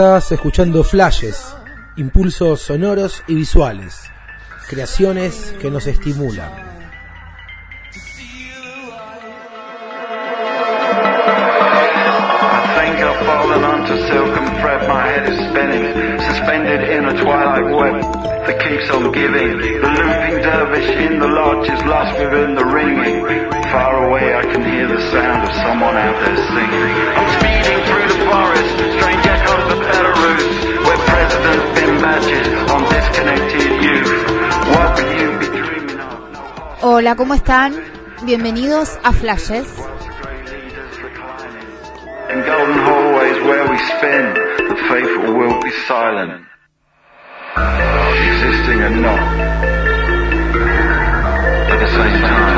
Escuchando flashes, impulsos sonoros y visuales, creaciones que nos estimulan. Far away I can hear the sound of someone out there singing. Hola, ¿cómo están? Bienvenidos a Flashes. In golden hallways where we spin, the faithful will be silent, existing and not at the same time,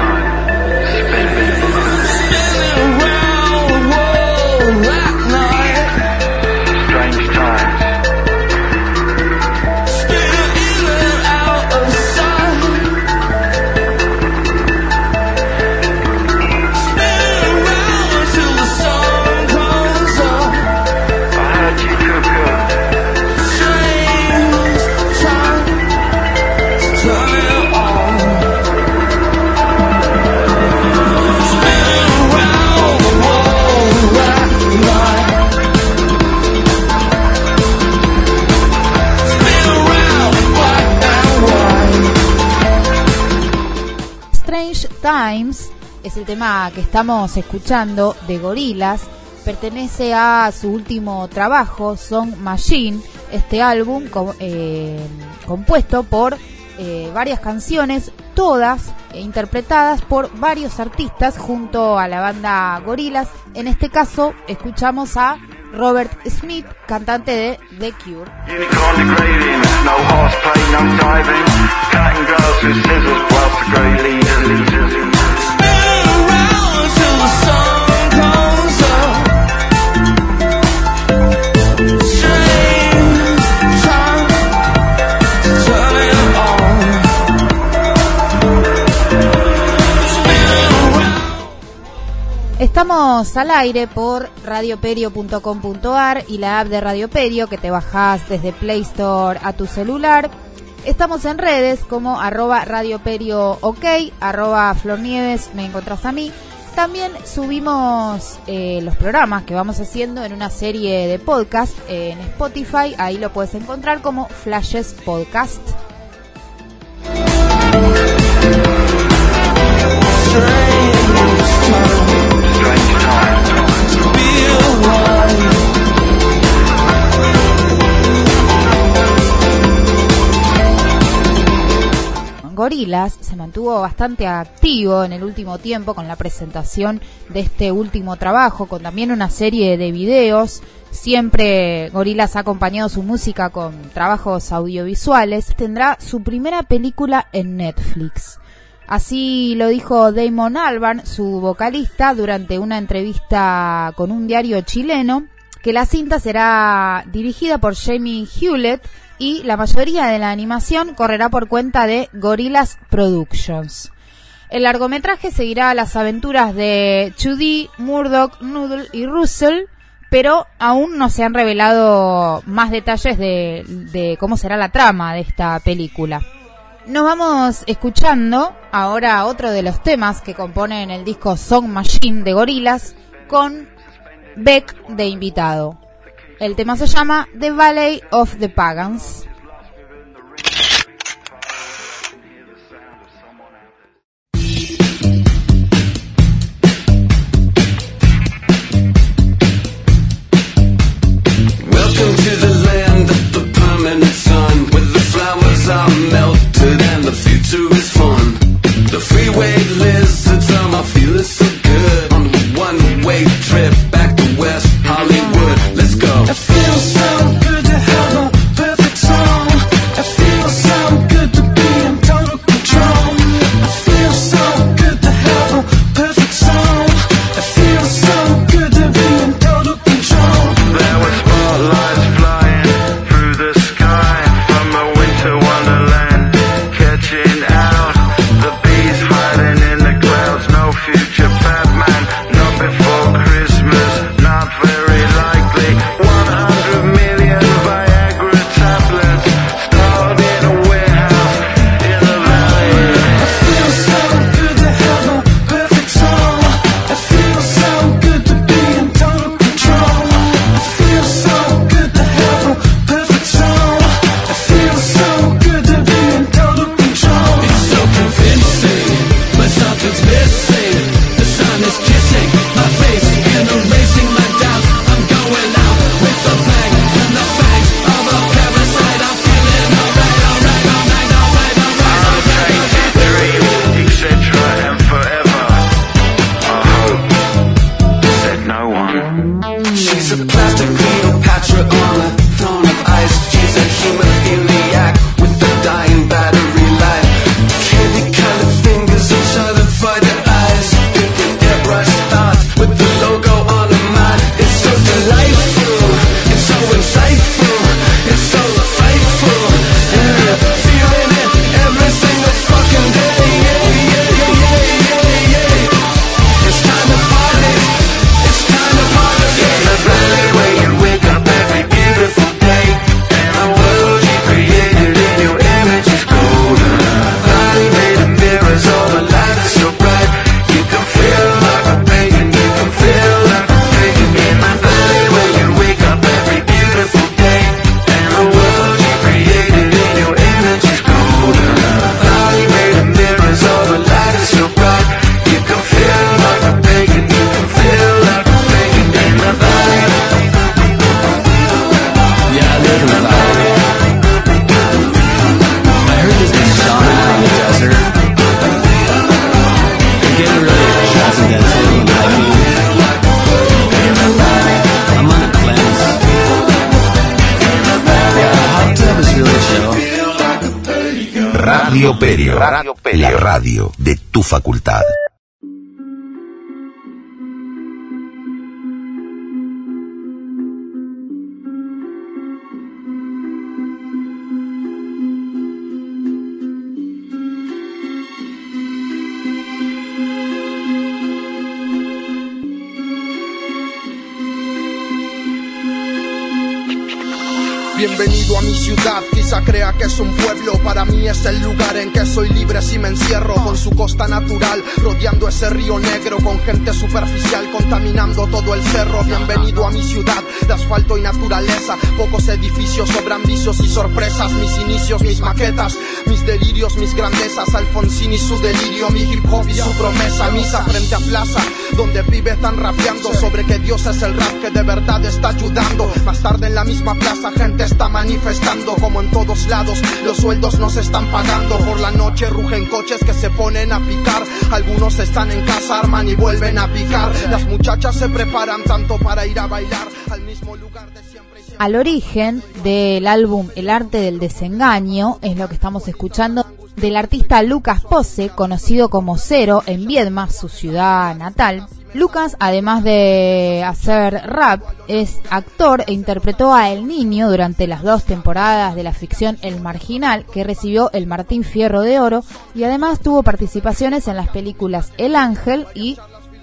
el tema que estamos escuchando de Gorilas. Pertenece a su último trabajo, Song Machine, este álbum eh, compuesto por eh, varias canciones, todas interpretadas por varios artistas junto a la banda Gorilas. En este caso, escuchamos a Robert Smith, cantante de The Cure. Estamos al aire por radioperio.com.ar y la app de Radio Perio que te bajás desde Play Store a tu celular. Estamos en redes como arroba radioperio ok, arroba flornieves, me encontrás a mí. También subimos eh, los programas que vamos haciendo en una serie de podcast en Spotify, ahí lo puedes encontrar como Flashes Podcast. Gorilas se mantuvo bastante activo en el último tiempo con la presentación de este último trabajo, con también una serie de videos. Siempre Gorilas ha acompañado su música con trabajos audiovisuales. Tendrá su primera película en Netflix. Así lo dijo Damon Albarn, su vocalista, durante una entrevista con un diario chileno, que la cinta será dirigida por Jamie Hewlett y la mayoría de la animación correrá por cuenta de Gorillaz Productions. El largometraje seguirá las aventuras de Chudi, Murdoch, Noodle y Russell, pero aún no se han revelado más detalles de, cómo será la trama de esta película. Nos vamos escuchando ahora otro de los temas que componen el disco Song Machine de Gorillaz con Beck de invitado. El tema se llama The Valley of the Pagans. Perio. Radio Perio. La radio de tu facultad. A mi ciudad, quizá crea que es un pueblo. Para mí es el lugar en que soy libre si me encierro. Con su costa natural, rodeando ese río negro. Con gente superficial, contaminando todo el cerro. Bienvenido a mi ciudad, de asfalto y naturaleza. Pocos edificios, sobran vicios y sorpresas. Mis inicios, mis maquetas, mis delirios, mis grandezas. Alfonsín y su delirio, mi hip hop y su promesa. Misa frente a plaza, donde pibes están rapeando sobre que Dios es el rap que de verdad está ayudando. Más tarde en la misma plaza, gente está manifestando como en todos lados. Los sueldos no se están pagando. Por la noche rugen coches que se ponen a picar. Algunos están en casa, arman y vuelven a picar. Las muchachas se preparan tanto para ir a bailar al mismo lugar de siempre. y siempre. Al origen del álbum El arte del desengaño es lo que estamos escuchando del artista Lucas Pose, conocido como Cero en Viedma, su ciudad natal. Lucas, además de hacer rap, es actor e interpretó a El Niño durante las dos temporadas de la ficción El Marginal, que recibió el Martín Fierro de Oro, y además tuvo participaciones en las películas El Ángel y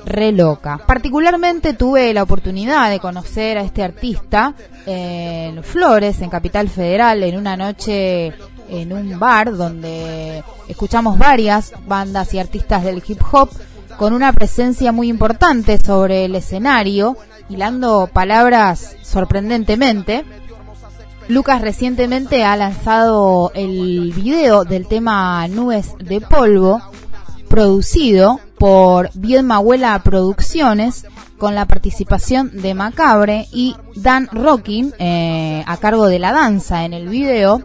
Re Loca. Particularmente tuve la oportunidad de conocer a este artista en Flores, en Capital Federal, en una noche en un bar donde escuchamos varias bandas y artistas del hip hop con una presencia muy importante sobre el escenario, hilando palabras sorprendentemente. Lucas recientemente ha lanzado el video del tema Nubes de Polvo, producido por Viedma Abuela Producciones, con la participación de Macabre y Dan Rockin eh, a cargo de la danza en el video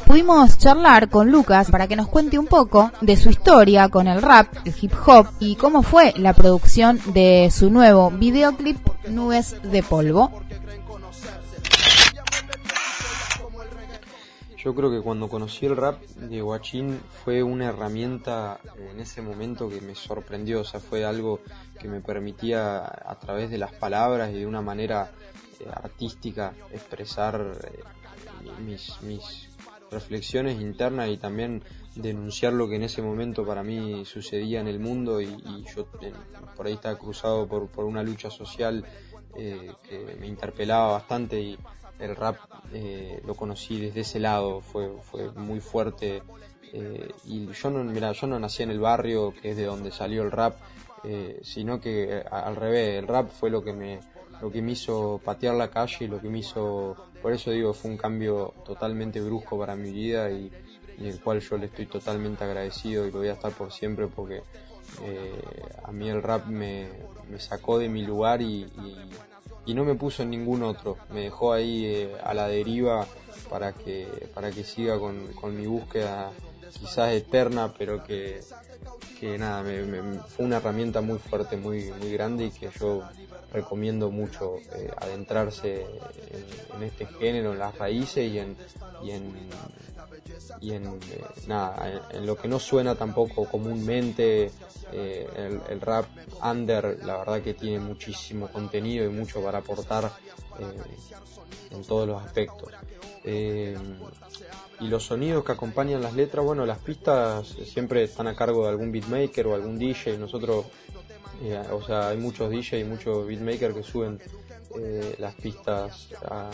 pudimos charlar con Lucas para que nos cuente un poco de su historia con el rap, el hip hop y cómo fue la producción de su nuevo videoclip Nubes de Polvo. Yo creo que cuando conocí el rap de Guachín fue una herramienta en ese momento que me sorprendió, o sea, fue algo que me permitía a través de las palabras y de una manera eh, artística expresar eh, mis, mis reflexiones internas y también denunciar lo que en ese momento para mí sucedía en el mundo y, y yo eh, por ahí estaba cruzado por, por una lucha social eh, que me interpelaba bastante y el rap eh, lo conocí desde ese lado, fue, fue muy fuerte eh, y yo no, mira, yo no nací en el barrio que es de donde salió el rap, eh, sino que al revés, el rap fue lo que me lo que me hizo patear la calle y lo que me hizo, por eso digo, fue un cambio totalmente brusco para mi vida y, y el cual yo le estoy totalmente agradecido y lo voy a estar por siempre porque eh, a mí el rap me, me sacó de mi lugar y, y, no me puso en ningún otro, me dejó ahí eh, a la deriva para que, para que siga con, con mi búsqueda quizás eterna, pero que, que nada, me, me- fue una herramienta muy fuerte, muy, muy grande y que yo recomiendo mucho eh, adentrarse en, este género, en las raíces y en, y en, y en eh, nada, en, lo que no suena tampoco comúnmente eh, el, el rap under, la verdad que tiene muchísimo contenido y mucho para aportar en todos los aspectos. Y los sonidos que acompañan las letras, bueno, las pistas siempre están a cargo de algún beatmaker o algún DJ. Nosotros, eh, o sea, hay muchos DJ y muchos beatmakers que suben eh, las pistas a,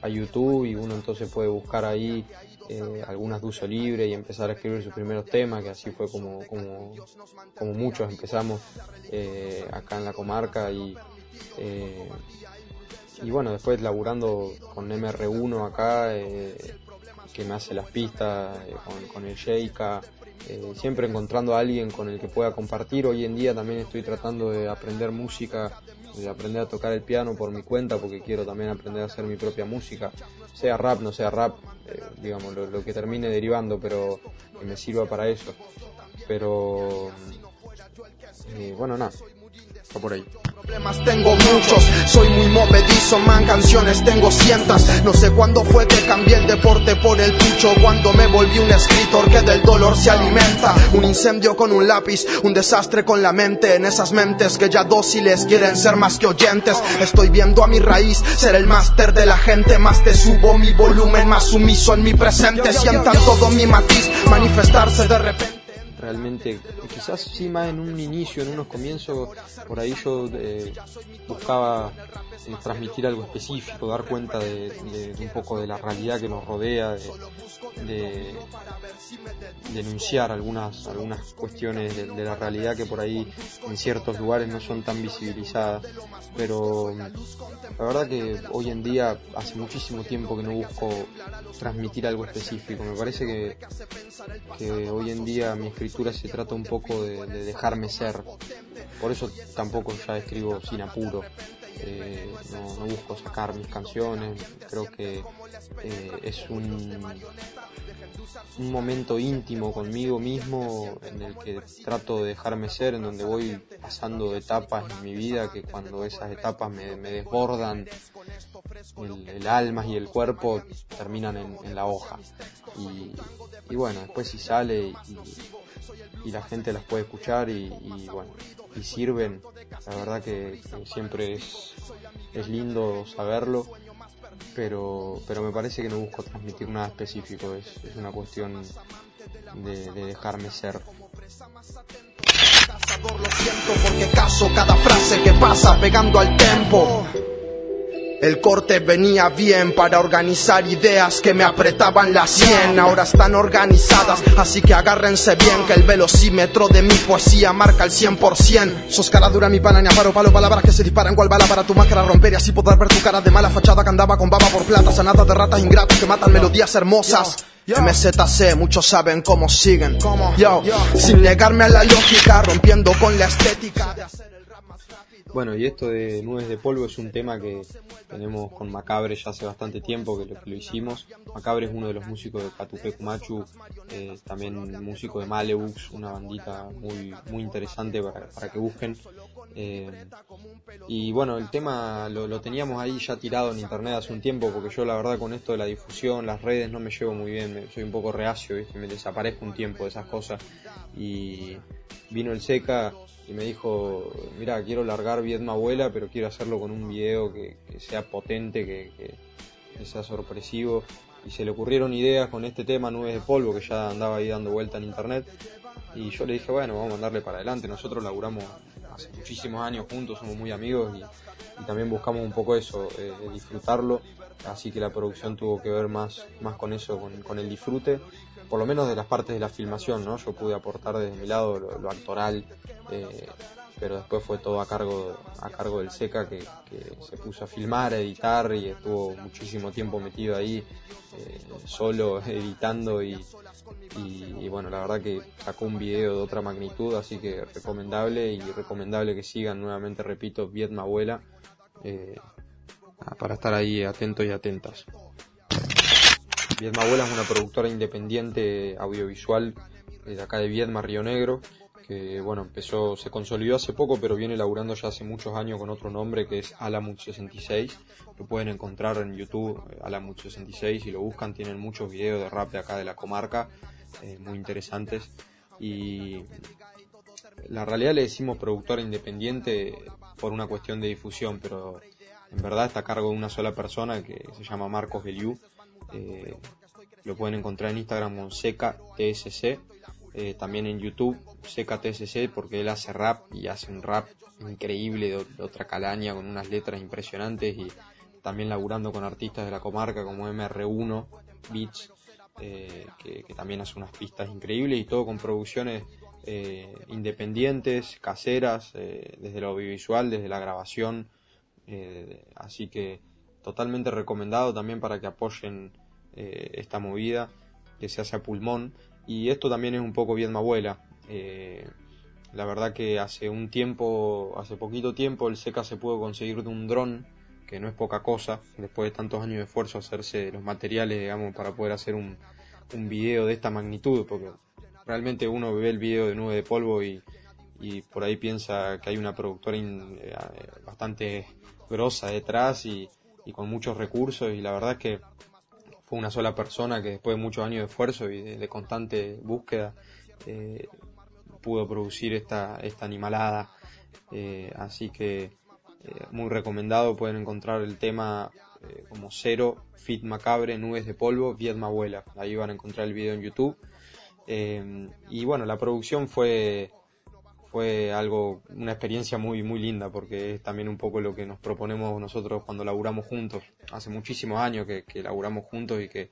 a YouTube y uno entonces puede buscar ahí eh, algunas de uso libre y empezar a escribir sus primeros temas, que así fue como, como, como muchos empezamos eh, acá en la comarca y, eh, y bueno, después laburando con MR1 acá, eh, que me hace las pistas, eh, con, con el Sheika, eh, siempre encontrando a alguien con el que pueda compartir. Hoy en día también estoy tratando de aprender música, de aprender a tocar el piano por mi cuenta, porque quiero también aprender a hacer mi propia música, sea rap, no sea rap, eh, digamos, lo, lo que termine derivando, pero que me sirva para eso. Pero, eh, bueno, nada. Va por ahí problemas tengo muchos, soy muy movedizo, man, canciones tengo cientos. No sé cuándo fue que cambié el deporte por el pucho, cuando me volví un escritor que del dolor se alimenta. Un incendio con un lápiz, un desastre con la mente, en esas mentes que ya dóciles quieren ser más que oyentes. Estoy viendo a mi raíz, ser el máster de la gente, más te subo mi volumen, más sumiso en mi presente. Sientan todo mi matiz, manifestarse de repente realmente, quizás sí más en un inicio, en unos comienzos, por ahí yo eh, buscaba eh, transmitir algo específico, dar cuenta de, un poco de la realidad que nos rodea, de, denunciar algunas, algunas cuestiones de, la realidad que por ahí en ciertos lugares no son tan visibilizadas. Pero la verdad que hoy en día hace muchísimo tiempo que no busco transmitir algo específico. Me parece que, que hoy en día mi escritura se trata un poco de, dejarme ser. Por eso tampoco ya escribo sin apuro. Eh, no, busco sacar mis canciones, creo que eh, es un, momento íntimo conmigo mismo en el que trato de dejarme ser, en donde voy pasando etapas en mi vida que cuando esas etapas me, desbordan el, alma y el cuerpo terminan en, la hoja. Y, bueno, después si sale y, la gente las puede escuchar y, bueno, y sirven, la verdad que, siempre es, es lindo saberlo pero, pero me parece que no busco transmitir nada específico, es, es una cuestión de, de dejarme ser. Lo siento porque caso cada frase que pasa pegando al tempo. El corte venía bien para organizar ideas que me apretaban la sien. Ahora están organizadas, así que agárrense bien que el velocímetro de mi poesía marca el 100%. Sos cara dura mi pana, ni paro palo, palabras que se disparan cual bala para tu máscara romper y así poder ver tu cara de mala fachada que andaba con baba por plata, sanada de ratas ingratas que matan melodías hermosas. MZC, muchos saben cómo siguen. Yo, sin negarme a la lógica, rompiendo con la estética de hacer bueno, y esto de Nubes de Polvo es un tema que tenemos con Macabre ya hace bastante tiempo que lo, que lo hicimos. Macabre es uno de los músicos de Catupecu Machu, eh, también músico de Malebux, una bandita muy, muy interesante para, que busquen. Eh, y bueno, el tema lo, teníamos ahí ya tirado en internet hace un tiempo, porque yo la verdad con esto de la difusión, las redes, no me llevo muy bien, soy un poco reacio, me desaparezco un tiempo de esas cosas. Y vino el Seca y me dijo, mira, quiero largar Viedma Abuela, pero quiero hacerlo con un video que, sea potente, que, sea sorpresivo. Y se le ocurrieron ideas con este tema, Nubes de Polvo, que ya andaba ahí dando vuelta en internet. Y yo le dije, bueno, vamos a mandarle para adelante. Nosotros laburamos hace muchísimos años juntos, somos muy amigos y, también buscamos un poco eso, eh, disfrutarlo. Así que la producción tuvo que ver más, más con eso, con, el disfrute por lo menos de las partes de la filmación, ¿no? Yo pude aportar desde mi lado lo actoral, eh, pero después fue todo a cargo a cargo del Seca que, se puso a filmar, a editar y estuvo muchísimo tiempo metido ahí eh, solo editando y, bueno la verdad que sacó un video de otra magnitud así que recomendable y recomendable que sigan nuevamente repito Vietma Abuela eh, para estar ahí atentos y atentas Vietma Abuela es una productora independiente audiovisual de acá de Vietma Río Negro que bueno, empezó, se consolidó hace poco, pero viene laburando ya hace muchos años con otro nombre que es Alamut66. Lo pueden encontrar en YouTube, eh, Alamut66, y lo buscan, tienen muchos videos de rap de acá de la comarca, eh, muy interesantes. Y la realidad le decimos productora independiente por una cuestión de difusión, pero en verdad está a cargo de una sola persona que se llama Marcos Beliu. Eh, lo pueden encontrar en Instagram con Seca TSC eh, también en YouTube, CKTSC, porque él hace rap y hace un rap increíble de, otra calaña con unas letras impresionantes y también laburando con artistas de la comarca como MR1, Beats, eh, que, también hace unas pistas increíbles y todo con producciones eh, independientes, caseras, desde lo audiovisual, desde la grabación, así que totalmente recomendado también para que apoyen esta movida que se hace a pulmón y esto también es un poco bien abuela. Eh, la verdad que hace un tiempo, hace poquito tiempo, el SECA se pudo conseguir de un dron, que no es poca cosa, después de tantos años de esfuerzo hacerse los materiales, digamos, para poder hacer un, un video de esta magnitud, porque realmente uno ve el video de nube de polvo y, y por ahí piensa que hay una productora eh, bastante grosa detrás y, con muchos recursos y la verdad es que fue una sola persona que después de muchos años de esfuerzo y de, constante búsqueda eh, pudo producir esta, esta animalada. Eh, así que muy recomendado, pueden encontrar el tema como Cero, Fit Macabre, Nubes de Polvo, Vietma Abuela. Ahí van a encontrar el video en YouTube. y bueno, la producción fue fue algo, una experiencia muy, muy linda porque es también un poco lo que nos proponemos nosotros cuando laburamos juntos. Hace muchísimos años que, que laburamos juntos y que,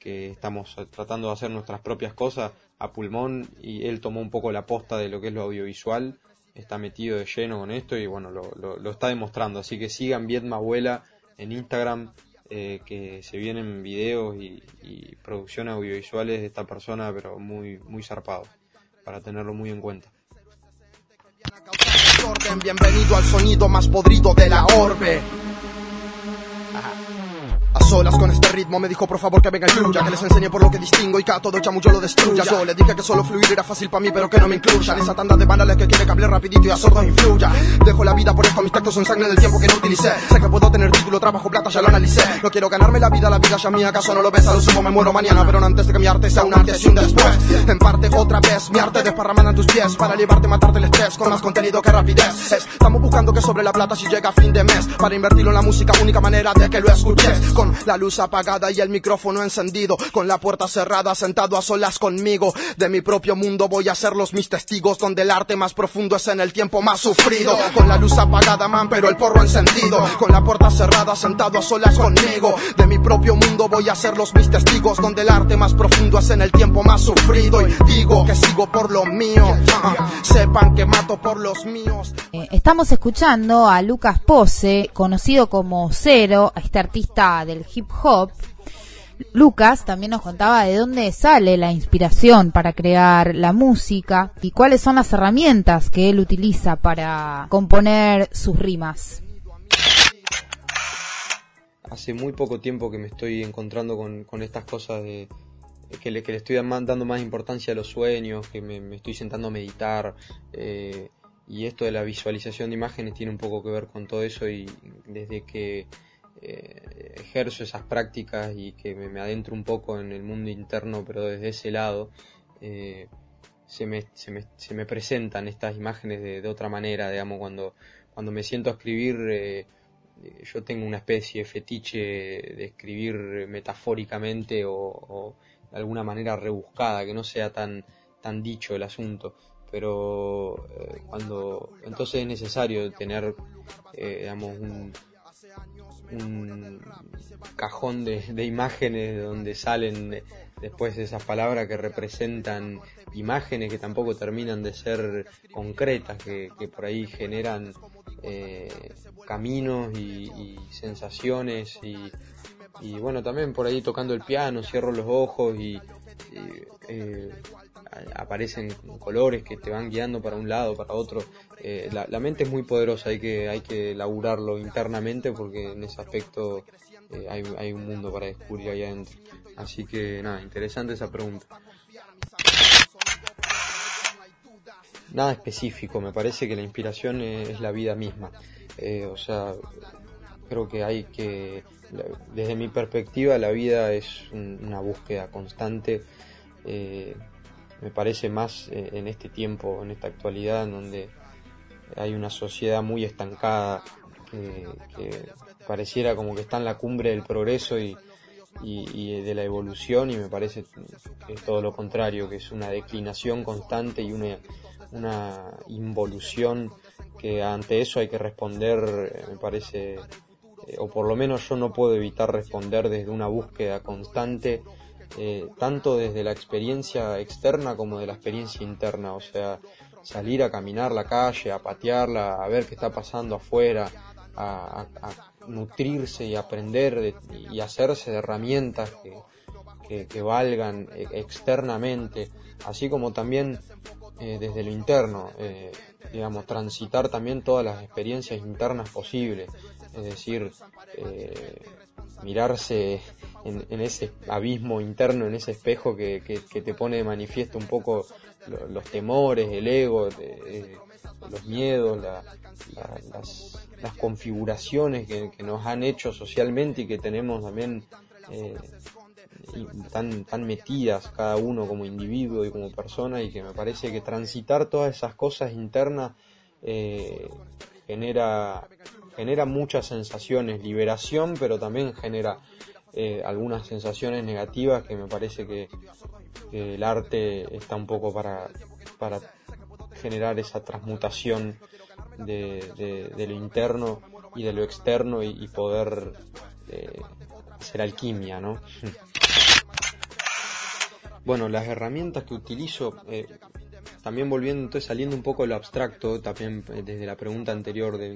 que estamos tratando de hacer nuestras propias cosas a pulmón y él tomó un poco la posta de lo que es lo audiovisual, está metido de lleno con esto y bueno, lo, lo, está demostrando. Así que sigan Vietma Abuela en Instagram, eh, que se vienen videos y, y producciones audiovisuales de esta persona, pero muy, muy zarpado, para tenerlo muy en cuenta. Bienvenido al sonido más podrido de la orbe solas con este ritmo. Me dijo por favor que venga y fluya Que les enseñe por lo que distingo y que a todo yo lo destruya Yo le dije que solo fluir era fácil para mí pero que no me incluyan Esa tanda de banales que quiere que hable rapidito y a sordos influya. Dejo la vida por esto, mis tactos son sangre del tiempo que no utilicé. Sé que puedo tener título, trabajo, plata, ya lo analicé. No quiero ganarme la vida, la vida ya mía. ¿Acaso no lo ves? A lo sumo me muero mañana Pero no antes de que mi arte sea un antes y un después. En parte otra vez, mi arte desparramada en tus pies. Para llevarte, matarte el estrés con más contenido que rapidez. Estamos buscando que sobre la plata si llega a fin de mes. Para invertirlo en la música, única manera de que lo escuches. Con la luz apagada y el micrófono encendido, con la puerta cerrada, sentado a solas conmigo. De mi propio mundo voy a ser los mis testigos, donde el arte más profundo es en el tiempo más sufrido. Con la luz apagada, man, pero el porro encendido, con la puerta cerrada, sentado a solas conmigo. De mi propio mundo voy a ser los mis testigos, donde el arte más profundo es en el tiempo más sufrido. Y digo que sigo por lo mío, sepan que mato por los míos. Eh, estamos escuchando a Lucas Pose, conocido como Cero, este artista del hip hop, Lucas también nos contaba de dónde sale la inspiración para crear la música y cuáles son las herramientas que él utiliza para componer sus rimas. Hace muy poco tiempo que me estoy encontrando con, estas cosas de que le, estoy dando más importancia a los sueños, que me, estoy sentando a meditar. Eh, y esto de la visualización de imágenes tiene un poco que ver con todo eso y desde que eh, ejerzo esas prácticas y que me, adentro un poco en el mundo interno, pero desde ese lado, eh, se, me, se, me, se, me, presentan estas imágenes de, otra manera, digamos, cuando, cuando me siento a escribir, eh, yo tengo una especie de fetiche de escribir metafóricamente o, de alguna manera rebuscada, que no sea tan, tan dicho el asunto. Pero cuando entonces es necesario tener digamos un, un cajón de, imágenes donde salen después esas palabras que representan imágenes que tampoco terminan de ser concretas, que, por ahí generan eh, caminos y, sensaciones y, bueno, también por ahí tocando el piano, cierro los ojos y, eh, aparecen colores que te van guiando para un lado, para otro. Eh, la, mente es muy poderosa, hay que, hay que laburarlo internamente porque en ese aspecto eh, hay, hay, un mundo para descubrir ahí adentro. Así que nada, interesante esa pregunta. Nada específico, me parece que la inspiración es, la vida misma. Eh, o sea, creo que hay que, desde mi perspectiva, la vida es una búsqueda constante. Me parece más eh, en este tiempo, en esta actualidad, en donde hay una sociedad muy estancada, que, pareciera como que está en la cumbre del progreso y, de la evolución y me parece que es todo lo contrario, que es una declinación constante y una, una involución que ante eso hay que responder, eh, me parece, eh, o por lo menos yo no puedo evitar responder desde una búsqueda constante eh, tanto desde la experiencia externa como de la experiencia interna, o sea, salir a caminar la calle, a patearla, a ver qué está pasando afuera, a, nutrirse y aprender y hacerse de herramientas que, valgan eh, externamente, así como también eh, desde lo interno, digamos, transitar también todas las experiencias internas posibles, es decir, mirarse en, ese abismo interno, en ese espejo que, te pone de manifiesto un poco los temores, el ego, los miedos, las, configuraciones que, nos han hecho socialmente y que tenemos también eh, tan, tan metidas cada uno como individuo y como persona y que me parece que transitar todas esas cosas internas eh, genera, genera muchas sensaciones, liberación, pero también genera eh, algunas sensaciones negativas que me parece que, el arte está un poco para, para generar esa transmutación de, lo interno y de lo externo y, poder eh, hacer alquimia, ¿no? bueno, las herramientas que utilizo, eh, también volviendo, entonces saliendo un poco de lo abstracto, también eh, desde la pregunta anterior de,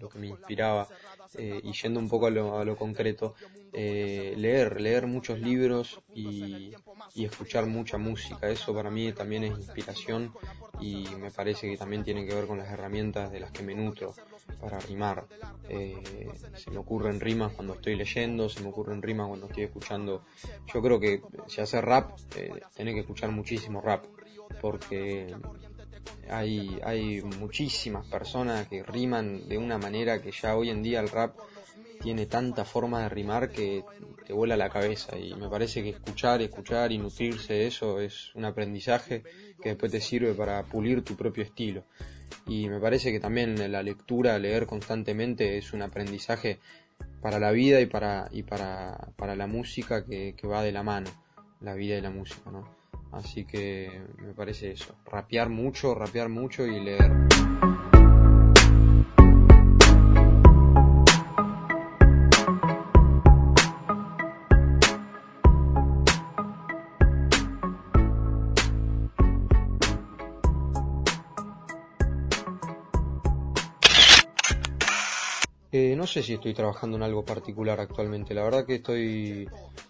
lo que me inspiraba eh, y yendo un poco a lo, concreto, eh, leer, leer muchos libros y, escuchar mucha música, eso para mí también es inspiración y me parece que también tiene que ver con las herramientas de las que me nutro para rimar. se me ocurren rimas cuando estoy leyendo, se me ocurren rimas cuando estoy escuchando. Yo creo que si hace rap, eh, tenés que escuchar muchísimo rap porque hay, hay muchísimas personas que riman de una manera que ya hoy en día el rap tiene tanta forma de rimar que te vuela la cabeza y me parece que escuchar, escuchar y nutrirse de eso es un aprendizaje que después te sirve para pulir tu propio estilo. Y me parece que también la lectura, leer constantemente es un aprendizaje para la vida y para, y para, para la música que, que va de la mano, la vida y la música, ¿no? Así que me parece eso, rapear mucho, rapear mucho y leer. Eh, no sé si estoy trabajando en algo particular actualmente. La verdad que estoy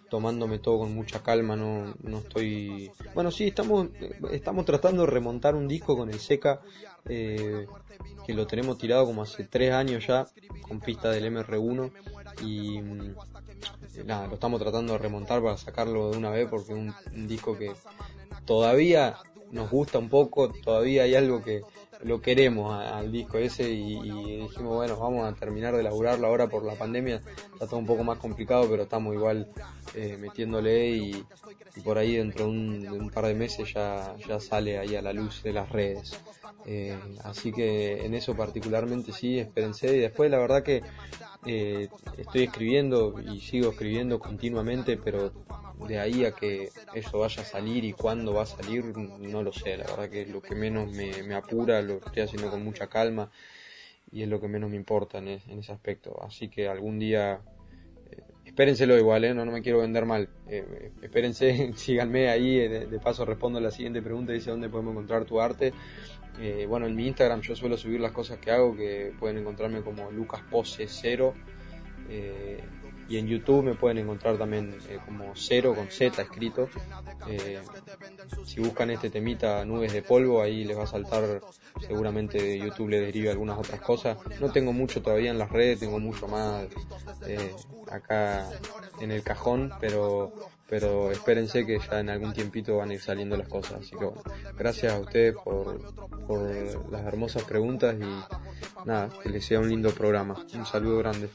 tomándome todo con mucha calma, no, no estoy... Bueno, sí, estamos, estamos tratando de remontar un disco con el Seca, eh, que lo tenemos tirado como hace tres años ya, con pista del MR1, y mm, nada, lo estamos tratando de remontar para sacarlo de una vez, porque es un disco que todavía nos gusta un poco, todavía hay algo que lo queremos al disco ese y, dijimos, bueno, vamos a terminar de laburarlo ahora por la pandemia. Está todo un poco más complicado, pero estamos igual eh, metiéndole y, por ahí dentro de un, par de meses ya, ya sale ahí a la luz de las redes. Eh, así que en eso particularmente sí, espérense. Y después la verdad que eh, estoy escribiendo y sigo escribiendo continuamente, pero de ahí a que eso vaya a salir y cuándo va a salir, no lo sé. La verdad que lo que menos me, apura, lo estoy haciendo con mucha calma y es lo que menos me importa en, ese aspecto. Así que algún día, eh, espérenselo igual, ¿eh? no, no me quiero vender mal. Eh, espérense, síganme ahí. De, paso respondo a la siguiente pregunta, dice dónde podemos encontrar tu arte. Bueno, en mi Instagram yo suelo subir las cosas que hago, que pueden encontrarme como Lucas Pose 0 y en YouTube me pueden encontrar también eh, como cero con Z escrito. Eh, si buscan este temita nubes de polvo, ahí les va a saltar, seguramente YouTube le derive algunas otras cosas. No tengo mucho todavía en las redes, tengo mucho más eh, acá en el cajón, pero pero espérense que ya en algún tiempito van a ir saliendo las cosas. Así que gracias a ustedes por, por las hermosas preguntas y nada, que les sea un lindo programa. Un saludo grande.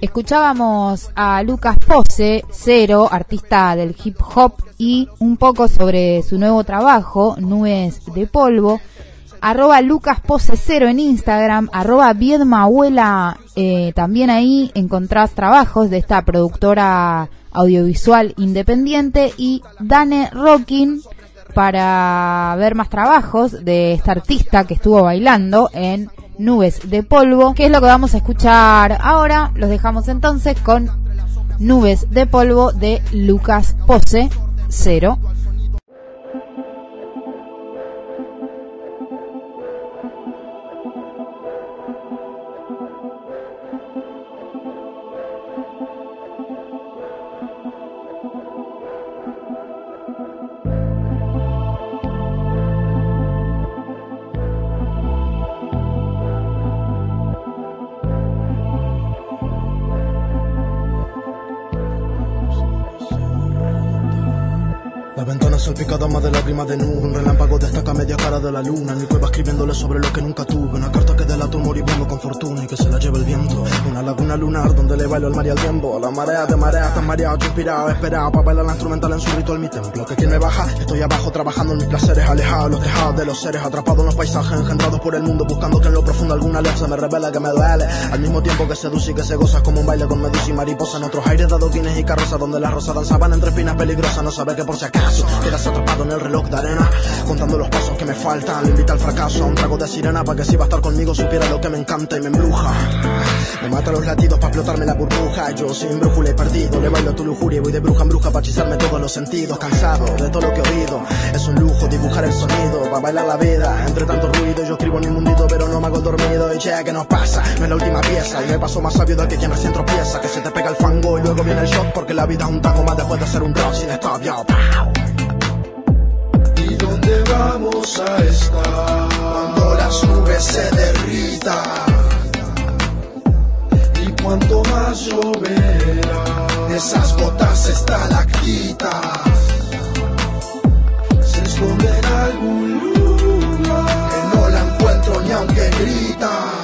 Escuchábamos a Lucas Pose, cero, artista del hip hop, y un poco sobre su nuevo trabajo, Nubes de Polvo arroba lucaspose0 en Instagram, arroba viedmahuela, eh, también ahí encontrás trabajos de esta productora audiovisual independiente y Dane Rockin para ver más trabajos de esta artista que estuvo bailando en Nubes de Polvo, que es lo que vamos a escuchar ahora. Los dejamos entonces con Nubes de Polvo de Lucas Pose 0 de la luna En mi cueva escribiéndole sobre lo que nunca tuve. Una carta que delata un moribundo con fortuna Y que se la lleva el viento. Una laguna lunar donde le bailo al mar y al tiempo. La marea de marea tan mareado, inspirado Esperado para bailar la instrumental en su ritual mi templo. Que quien me baja, estoy abajo trabajando en mis placeres Alejados, los tejados de los seres Atrapados en los paisajes engendrados por el mundo Buscando que en lo profundo alguna alerta me revela que me duele. Al mismo tiempo que seduce y que se goza como un baile con medusa y mariposa En otros aires dado y carrozas donde las rosas danzaban entre espinas peligrosas No saber que por si acaso quedas atrapado en el reloj de arena Contando los pasos que me faltan Le invita al fracaso a un trago de sirena Para que si va a estar conmigo supiera lo que me encanta y me embruja. Me mata los latidos para explotarme la burbuja. Yo sin brújula y perdido Le bailo a tu lujuria y voy de bruja en bruja Para hechizarme todos los sentidos. Cansado de todo lo que he oído Es un lujo dibujar el sonido Para bailar la vida Entre tanto ruido. Yo escribo en mi mundito Pero no me hago dormido. Y che, ¿qué nos pasa? No es la última pieza Y me paso más sabio del que quien recién tropieza Que se te pega el fango y luego viene el shock Porque la vida es un taco más después de ser un rock sin stop, yo, dónde vamos a estar. Cuando las nubes se derritan y cuanto más lloverá esas gotas estalactitas se esconden en algún lugar que no la encuentro ni aunque grita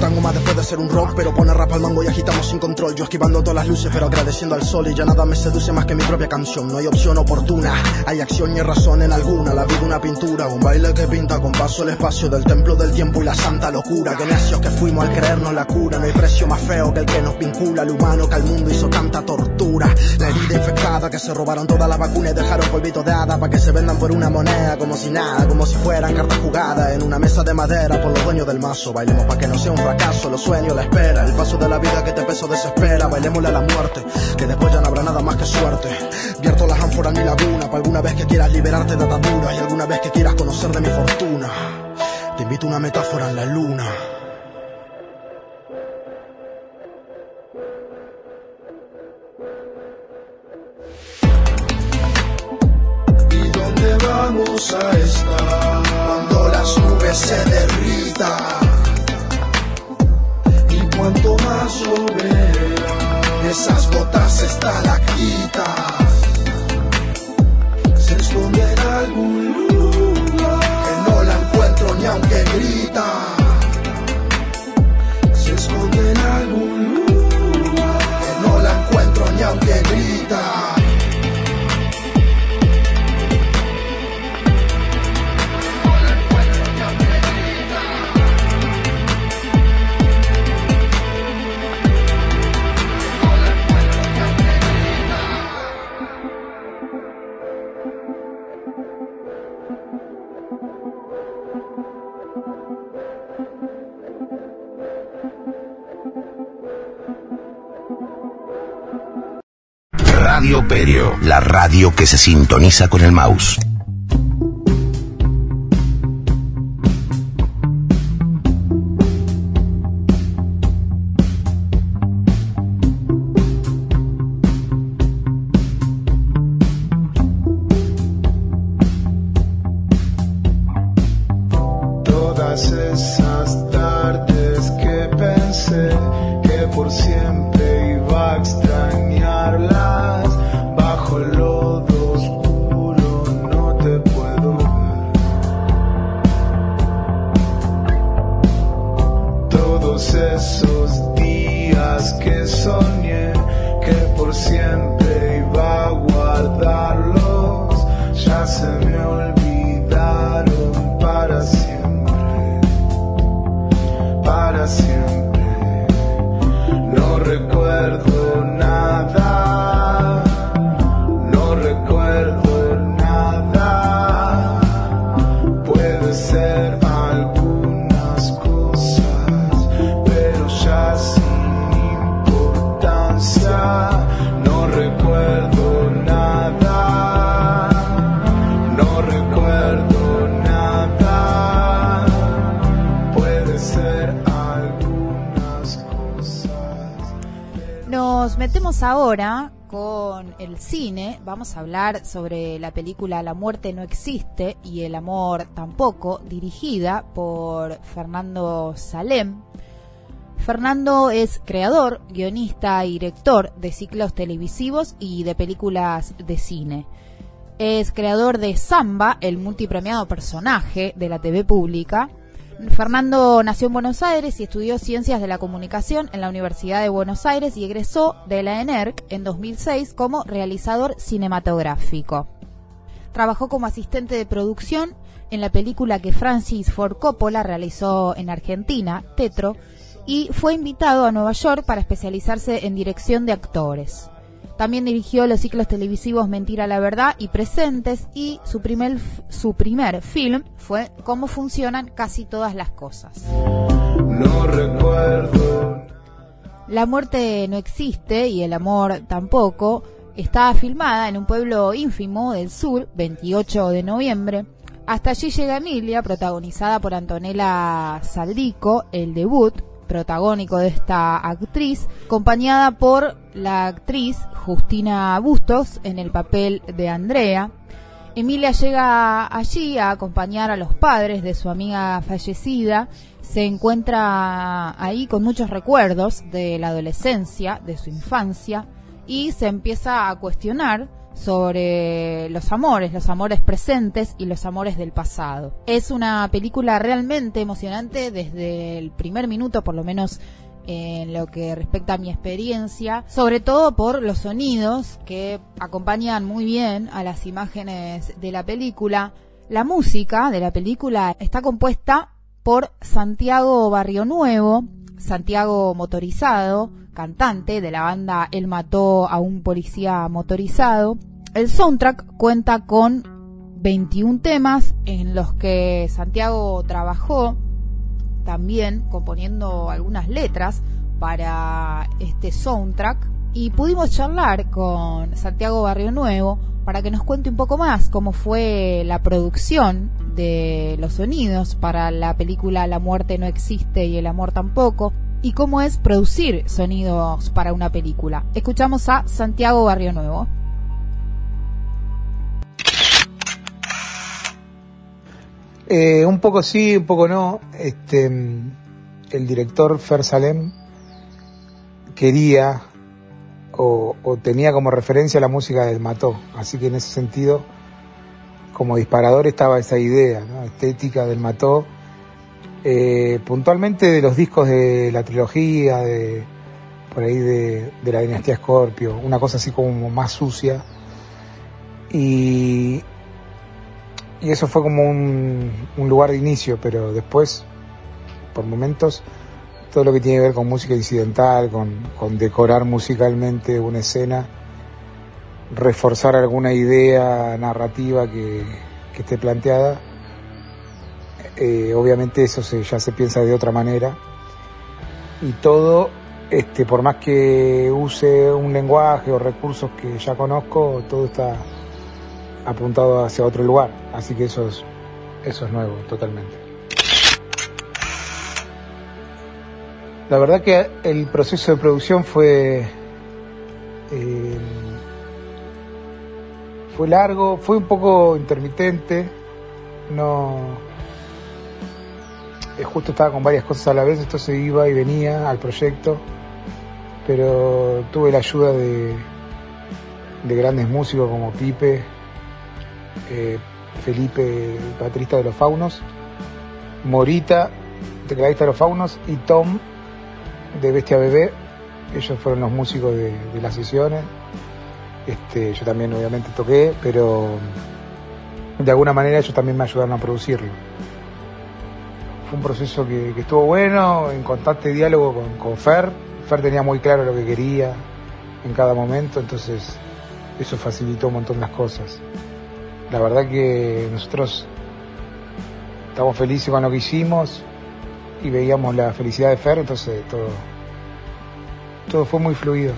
tango más después de ser un rock Pero pone rap al mango y agitamos sin control. Yo esquivando todas las luces pero agradeciendo al sol Y ya nada me seduce más que mi propia canción. No hay opción oportuna, hay acción y razón en alguna. La vida una pintura, un baile que pinta con paso el espacio Del templo del tiempo y la santa locura. Que necios que fuimos al creernos la cura. No hay precio más feo que el que nos vincula Al humano que al mundo hizo tanta tortura. La herida infectada que se robaron todas las vacunas Y dejaron polvito de hada para que se vendan por una moneda Como si nada, como si fueran cartas jugadas En una mesa de madera por los dueños del mazo. Bailemos para que no sea un fracaso, los sueños, la espera, el paso de la vida que te peso desespera, bailémosle a la muerte, que después ya no habrá nada más que suerte. Vierto las ánforas mi laguna, para alguna vez que quieras liberarte de ataduras y alguna vez que quieras conocer de mi fortuna. Te invito a una metáfora en la luna. ¿Y dónde vamos a estar cuando las nubes se derritan? Cuanto más lloverá, esas gotas estalactitas se esconden en algún lugar que no la encuentro ni aunque grita. Que se sintoniza con el mouse. Ahora con el cine. Vamos a hablar sobre la película La muerte no existe y el amor tampoco, dirigida por Fernando Salem. Fernando es creador, guionista y director de ciclos televisivos y de películas de cine. Es creador de Samba, el multipremiado personaje de la TV pública, Fernando nació en Buenos Aires y estudió Ciencias de la Comunicación en la Universidad de Buenos Aires y egresó de la ENERC en 2006 como realizador cinematográfico. Trabajó como asistente de producción en la película que Francis Ford Coppola realizó en Argentina, Tetro, y fue invitado a Nueva York para especializarse en dirección de actores. También dirigió los ciclos televisivos Mentira la Verdad y Presentes y su primer, su primer film fue Cómo funcionan casi todas las cosas. No recuerdo. La muerte no existe y el amor tampoco. Está filmada en un pueblo ínfimo del sur, 28 de noviembre. Hasta allí llega Emilia, protagonizada por Antonella Saldico, el debut, protagónico de esta actriz, acompañada por la actriz Justina Bustos en el papel de Andrea. Emilia llega allí a acompañar a los padres de su amiga fallecida. Se encuentra ahí con muchos recuerdos de la adolescencia, de su infancia, y se empieza a cuestionar sobre los amores, los amores presentes y los amores del pasado. Es una película realmente emocionante desde el primer minuto, por lo menos en lo que respecta a mi experiencia, sobre todo por los sonidos que acompañan muy bien a las imágenes de la película. La música de la película está compuesta por Santiago Barrio Nuevo, Santiago Motorizado, cantante de la banda Él mató a un policía motorizado, el soundtrack cuenta con 21 temas en los que Santiago trabajó también componiendo algunas letras para este soundtrack y pudimos charlar con Santiago Barrio Nuevo para que nos cuente un poco más cómo fue la producción de los sonidos para la película La muerte no existe y el amor tampoco y cómo es producir sonidos para una película. Escuchamos a Santiago Barrio Nuevo. Eh, un poco sí, un poco no. Este, el director Fer Salem quería o, tenía como referencia la música del Mató, así que en ese sentido, como disparador estaba esa idea ¿no? estética del Mató, eh, puntualmente de los discos de la trilogía, de por ahí de, de la dinastía Scorpio, una cosa así como más sucia. Y, y eso fue como un, un, lugar de inicio, pero después, por momentos, todo lo que tiene que ver con música incidental, con, decorar musicalmente una escena, reforzar alguna idea narrativa que, que esté planteada, eh, obviamente eso se, ya se piensa de otra manera. Y todo, este, por más que use un lenguaje o recursos que ya conozco, todo está apuntado hacia otro lugar. Así que eso es, eso es nuevo, totalmente. La verdad que el proceso de producción fue, eh, fue largo, fue un poco intermitente, no, eh, justo estaba con varias cosas a la vez, esto se iba y venía al proyecto, pero tuve la ayuda de, de grandes músicos como Pipe, eh, Felipe, baterista de los Faunos, Morita, tecladista de los Faunos, y Tom, de Bestia Bebé. Ellos fueron los músicos de, las sesiones. Este, yo también obviamente toqué, pero de alguna manera ellos también me ayudaron a producirlo. Fue un proceso que, que estuvo bueno, en constante diálogo con, con Fer. Fer tenía muy claro lo que quería en cada momento, entonces eso facilitó un montón las cosas la verdad que nosotros estamos felices con lo que hicimos y veíamos la felicidad de Fer, entonces todo, todo fue muy fluido.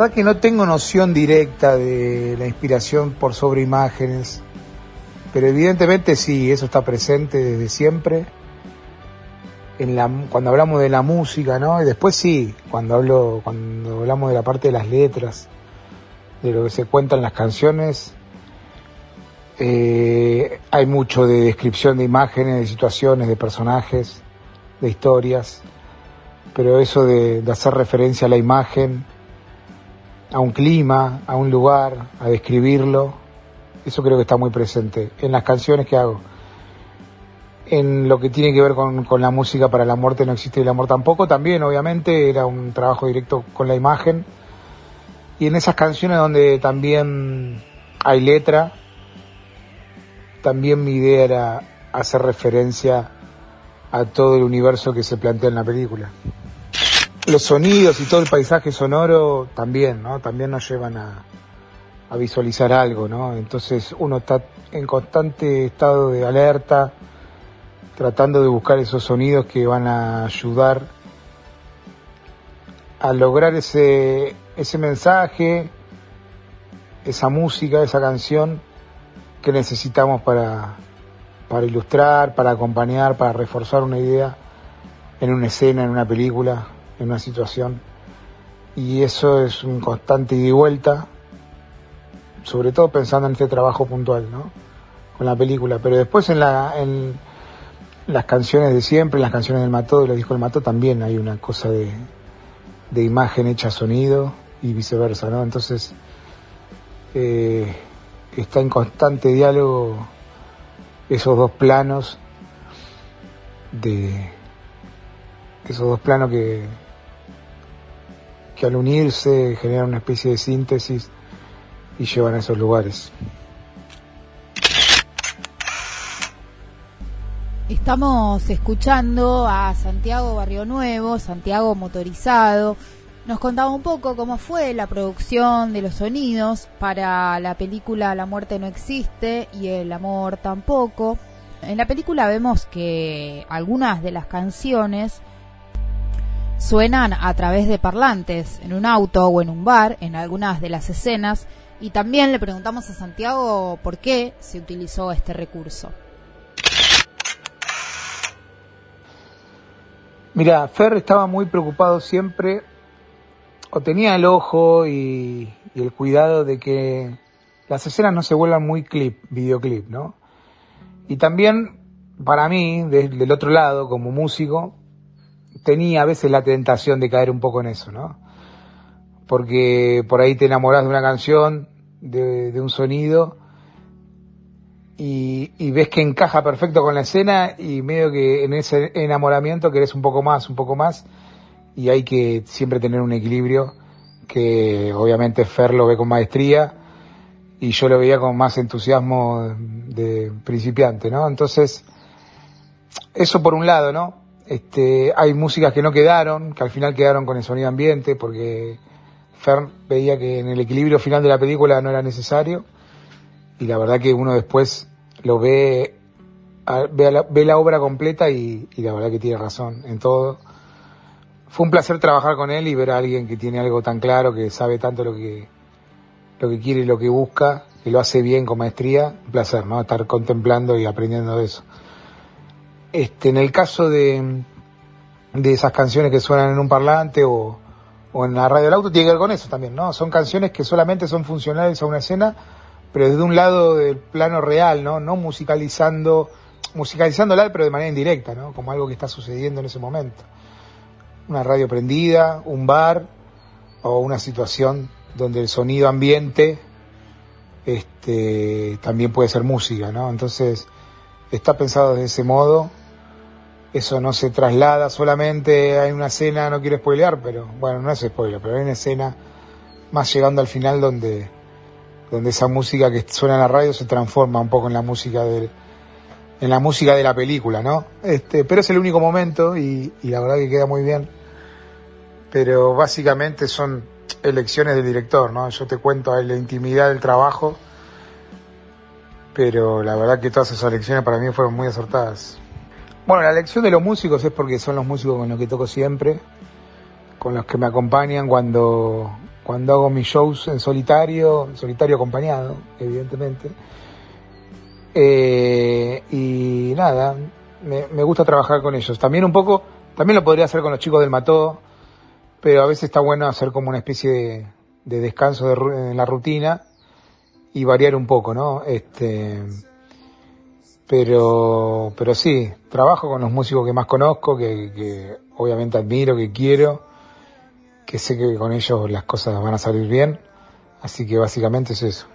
Verdad que no tengo noción directa de la inspiración por sobre imágenes, pero evidentemente sí, eso está presente desde siempre. En la, cuando hablamos de la música, ¿no? Y después sí, cuando hablo, cuando hablamos de la parte de las letras, de lo que se cuenta en las canciones, eh, hay mucho de descripción de imágenes, de situaciones, de personajes, de historias, pero eso de hacer referencia a la imagen, a un clima, a un lugar, a describirlo. Eso creo que está muy presente en las canciones que hago. En lo que tiene que ver con, la música para la muerte no existe el amor tampoco, también obviamente era un trabajo directo con la imagen. Y en esas canciones donde también hay letra, también mi idea era hacer referencia a todo el universo que se plantea en la película los sonidos y todo el paisaje sonoro también, ¿no? También nos llevan a, visualizar algo, ¿no? Entonces uno está en constante estado de alerta, tratando de buscar esos sonidos que van a ayudar a lograr ese, ese mensaje, esa música, esa canción que necesitamos para, para ilustrar, para acompañar, para reforzar una idea en una escena, en una película, en una situación. Y eso es un constante ida y vuelta, sobre todo pensando en este trabajo puntual, ¿no? Con la película. Pero después en, la, en las canciones de siempre, en las canciones del Mató, de los discos del Mató, también hay una cosa de, de imagen hecha sonido y viceversa, ¿no? Entonces, eh, está en constante diálogo esos dos planos de esos dos planos que, que al unirse generan una especie de síntesis y llevan a esos lugares. Estamos escuchando a Santiago Barrio Nuevo, Santiago Motorizado. Nos contaba un poco cómo fue la producción de los sonidos para la película La muerte no existe y el amor tampoco. En la película vemos que algunas de las canciones suenan a través de parlantes en un auto o en un bar en algunas de las escenas y también le preguntamos a Santiago por qué se utilizó este recurso. Mira, Fer estaba muy preocupado siempre, o tenía el ojo y, el cuidado de que las escenas no se vuelvan muy clip, videoclip, ¿no? Y también, para mí, del otro lado, como músico, tenía a veces la tentación de caer un poco en eso, ¿no? Porque por ahí te enamorás de una canción, de, un sonido, y, ves que encaja perfecto con la escena y medio que en ese enamoramiento querés un poco más, un poco más, y hay que siempre tener un equilibrio que obviamente Fer lo ve con maestría y yo lo veía con más entusiasmo de principiante, ¿no? Entonces, eso por un lado, ¿no? Este, hay músicas que no quedaron, que al final quedaron con el sonido ambiente, porque Fern veía que en el equilibrio final de la película no era necesario. Y la verdad que uno después lo ve, ve, la, ve la, obra completa y, la verdad que tiene razón en todo. Fue un placer trabajar con él y ver a alguien que tiene algo tan claro, que sabe tanto lo que, lo que quiere y lo que busca, que lo hace bien con maestría. Un placer, ¿no? Estar contemplando y aprendiendo de eso. Este, en el caso de, de esas canciones que suenan en un parlante o, o en la radio del auto, tiene que ver con eso también, ¿no? Son canciones que solamente son funcionales a una escena, pero desde un lado del plano real, ¿no? No musicalizando, musicalizándola, pero de manera indirecta, ¿no? Como algo que está sucediendo en ese momento. Una radio prendida, un bar o una situación donde el sonido ambiente este, también puede ser música, ¿no? Entonces, está pensado de ese modo eso no se traslada solamente, hay una escena, no quiero spoilear, pero bueno, no es spoiler, pero hay una escena más llegando al final donde, donde esa música que suena en la radio se transforma un poco en la música del, en la música de la película, ¿no? Este, pero es el único momento y, y la verdad que queda muy bien. Pero básicamente son elecciones del director, ¿no? Yo te cuento la intimidad del trabajo, pero la verdad que todas esas elecciones para mí fueron muy acertadas. Bueno, la elección de los músicos es porque son los músicos con los que toco siempre, con los que me acompañan cuando, cuando hago mis shows en solitario, en solitario acompañado, evidentemente. Eh, y nada, me, gusta trabajar con ellos. También un poco, también lo podría hacer con los chicos del Mató, pero a veces está bueno hacer como una especie de, de descanso de, en la rutina y variar un poco, ¿no? Este, pero, pero sí, trabajo con los músicos que más conozco, que, que obviamente admiro, que quiero, que sé que con ellos las cosas van a salir bien, así que básicamente es eso.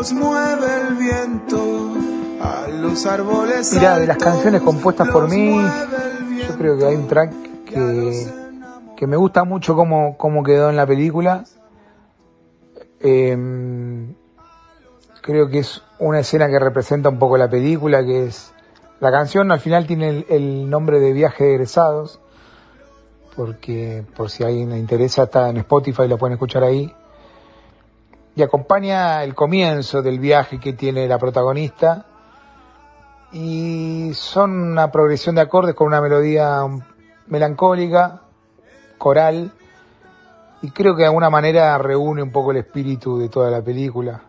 Los mueve el viento a los árboles. Mira, de las canciones compuestas por mí, yo creo que hay un track que, que me gusta mucho cómo, cómo quedó en la película. Eh, creo que es una escena que representa un poco la película, que es la canción al final tiene el, el nombre de Viaje de Egresados, porque por si a alguien le interesa está en Spotify, lo pueden escuchar ahí y acompaña el comienzo del viaje que tiene la protagonista. Y son una progresión de acordes con una melodía melancólica, coral, y creo que de alguna manera reúne un poco el espíritu de toda la película.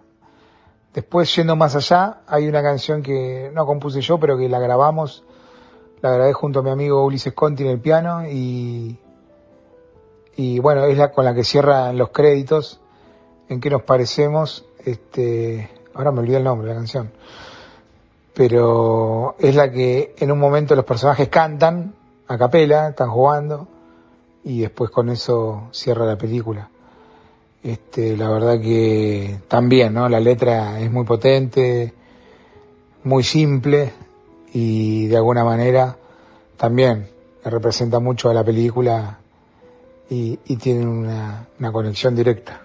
Después, yendo más allá, hay una canción que no compuse yo, pero que la grabamos, la grabé junto a mi amigo Ulises Conti en el piano y, y bueno, es la con la que cierran los créditos en qué nos parecemos, este, ahora me olvidé el nombre de la canción, pero es la que en un momento los personajes cantan a capela, están jugando, y después con eso cierra la película. Este, la verdad que también, ¿no? La letra es muy potente, muy simple y de alguna manera también representa mucho a la película y, y tiene una, una conexión directa.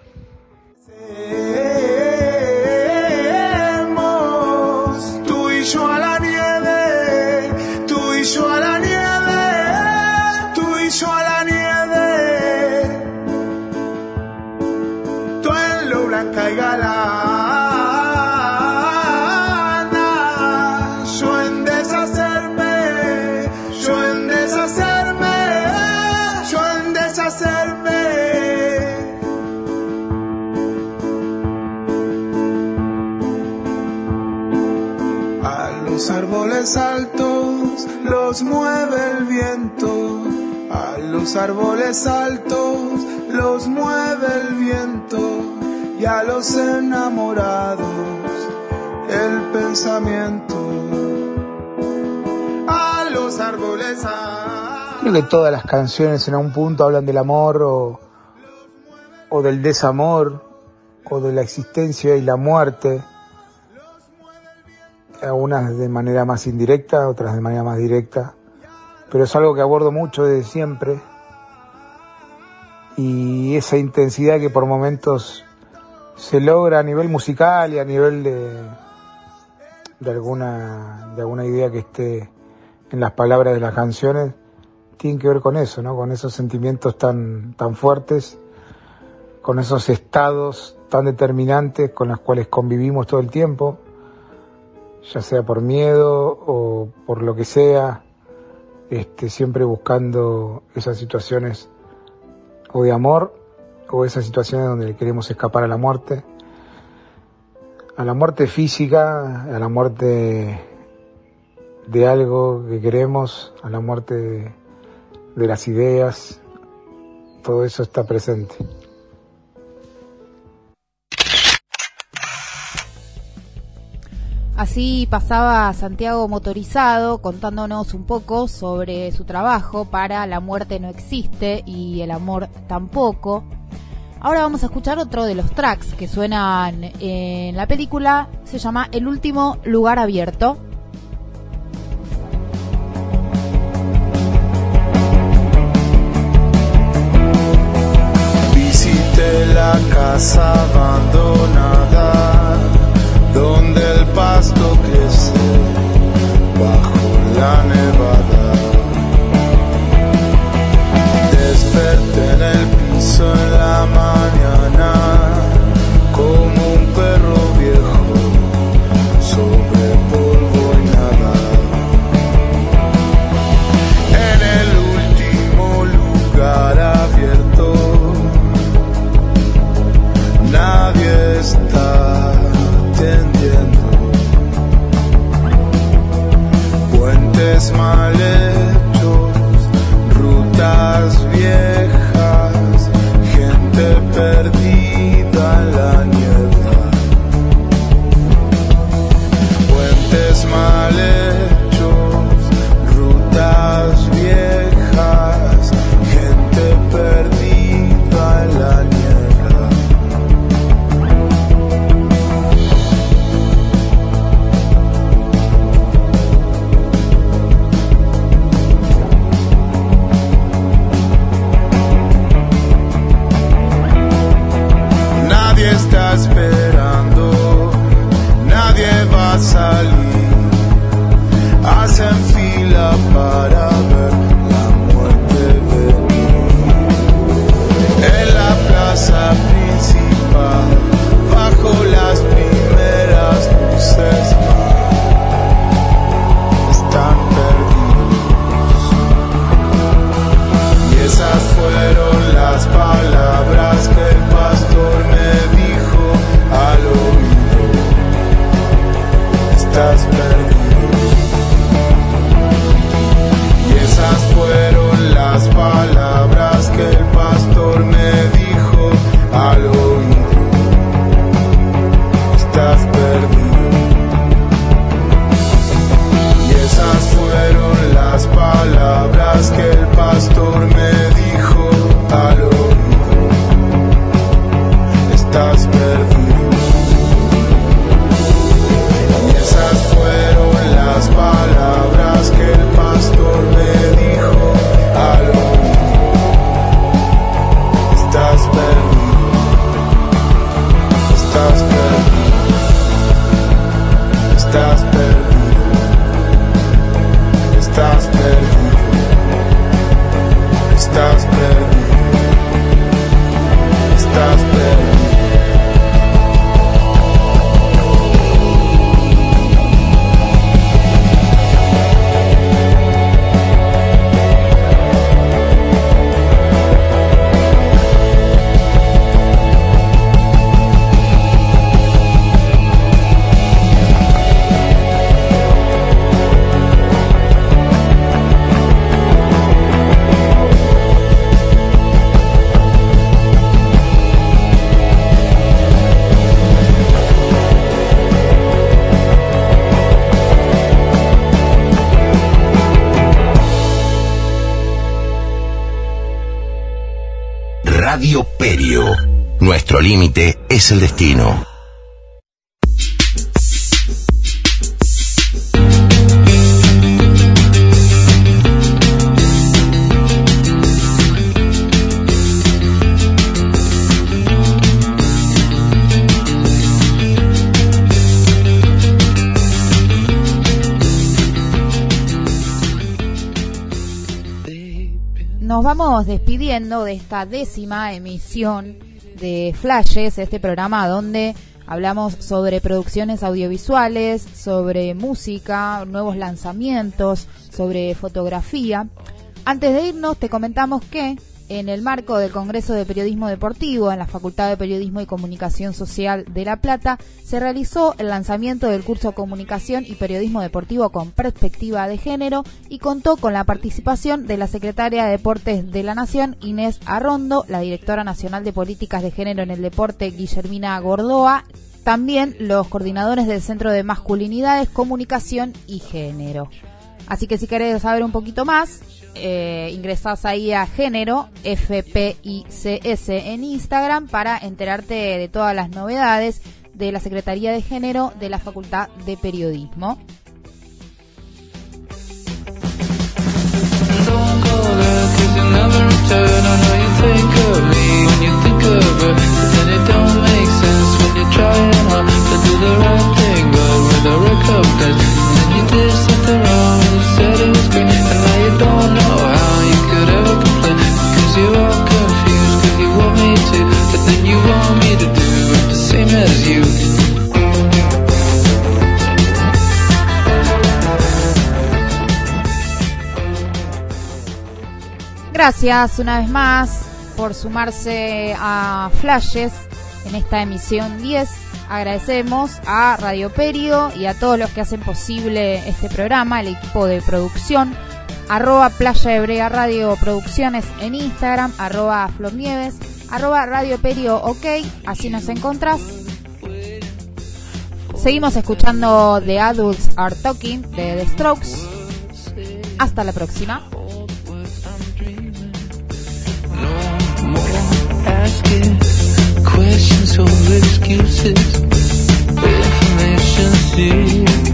Los mueve el viento, a los árboles altos los mueve el viento y a los enamorados el pensamiento. A los árboles altos. Creo que todas las canciones en un punto hablan del amor o, o del desamor o de la existencia y la muerte unas de manera más indirecta, otras de manera más directa, pero es algo que abordo mucho desde siempre. Y esa intensidad que por momentos se logra a nivel musical y a nivel de, de, alguna, de alguna idea que esté en las palabras de las canciones, tiene que ver con eso, ¿no? con esos sentimientos tan, tan fuertes, con esos estados tan determinantes con los cuales convivimos todo el tiempo ya sea por miedo o por lo que sea, este, siempre buscando esas situaciones o de amor o esas situaciones donde queremos escapar a la muerte, a la muerte física, a la muerte de algo que queremos, a la muerte de, de las ideas, todo eso está presente. Así pasaba Santiago motorizado contándonos un poco sobre su trabajo para La muerte no existe y el amor tampoco. Ahora vamos a escuchar otro de los tracks que suenan en la película. Se llama El último lugar abierto. Visité la casa abandonada Y esas fueron las palabras límite es el destino. Nos vamos despidiendo de esta décima emisión de Flashes, este programa donde hablamos sobre producciones audiovisuales, sobre música, nuevos lanzamientos, sobre fotografía. Antes de irnos, te comentamos que en el marco del Congreso de Periodismo Deportivo en la Facultad de Periodismo y Comunicación Social de La Plata se realizó el lanzamiento del curso Comunicación y Periodismo Deportivo con Perspectiva de Género y contó con la participación de la Secretaria de Deportes de la Nación, Inés Arrondo, la Directora Nacional de Políticas de Género en el Deporte, Guillermina Gordoa, también los coordinadores del Centro de Masculinidades, Comunicación y Género. Así que si querés saber un poquito más, eh, ingresás ahí a género, FPICS en Instagram para enterarte de todas las novedades de la Secretaría de Género de la Facultad de Periodismo. Gracias una vez más por sumarse a Flashes en esta emisión 10. Agradecemos a Radio Perio y a todos los que hacen posible este programa, el equipo de producción, arroba Playa Hebrea Radio Producciones en Instagram, arroba Flornieves, arroba Radio Perio OK, así nos encontrás. Seguimos escuchando The Adults Are Talking de The Strokes. Hasta la próxima. your excuses. Information thief.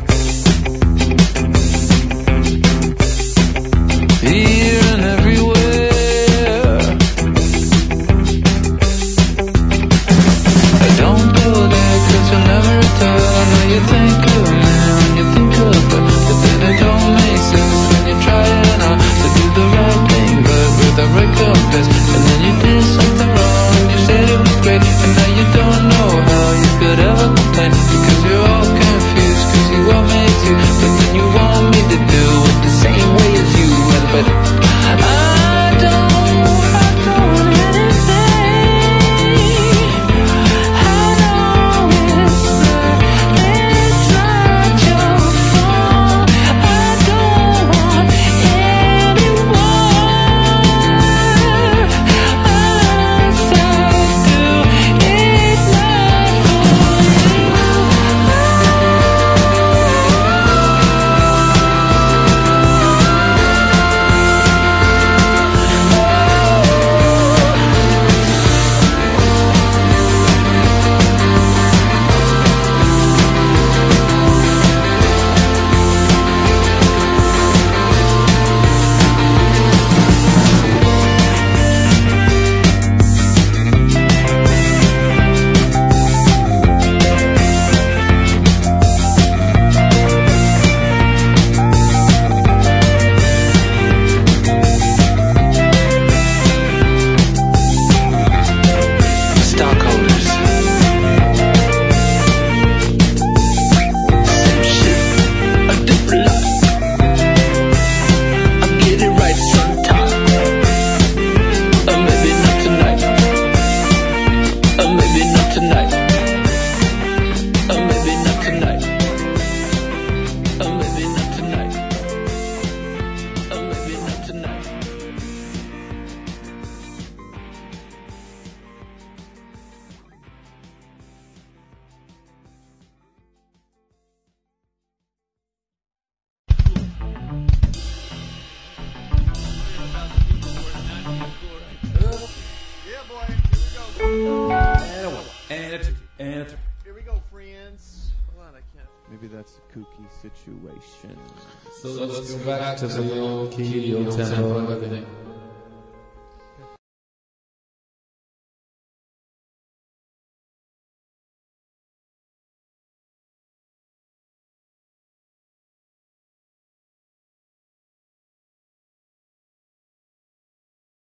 you, but then you want me to do it the same way as you. But I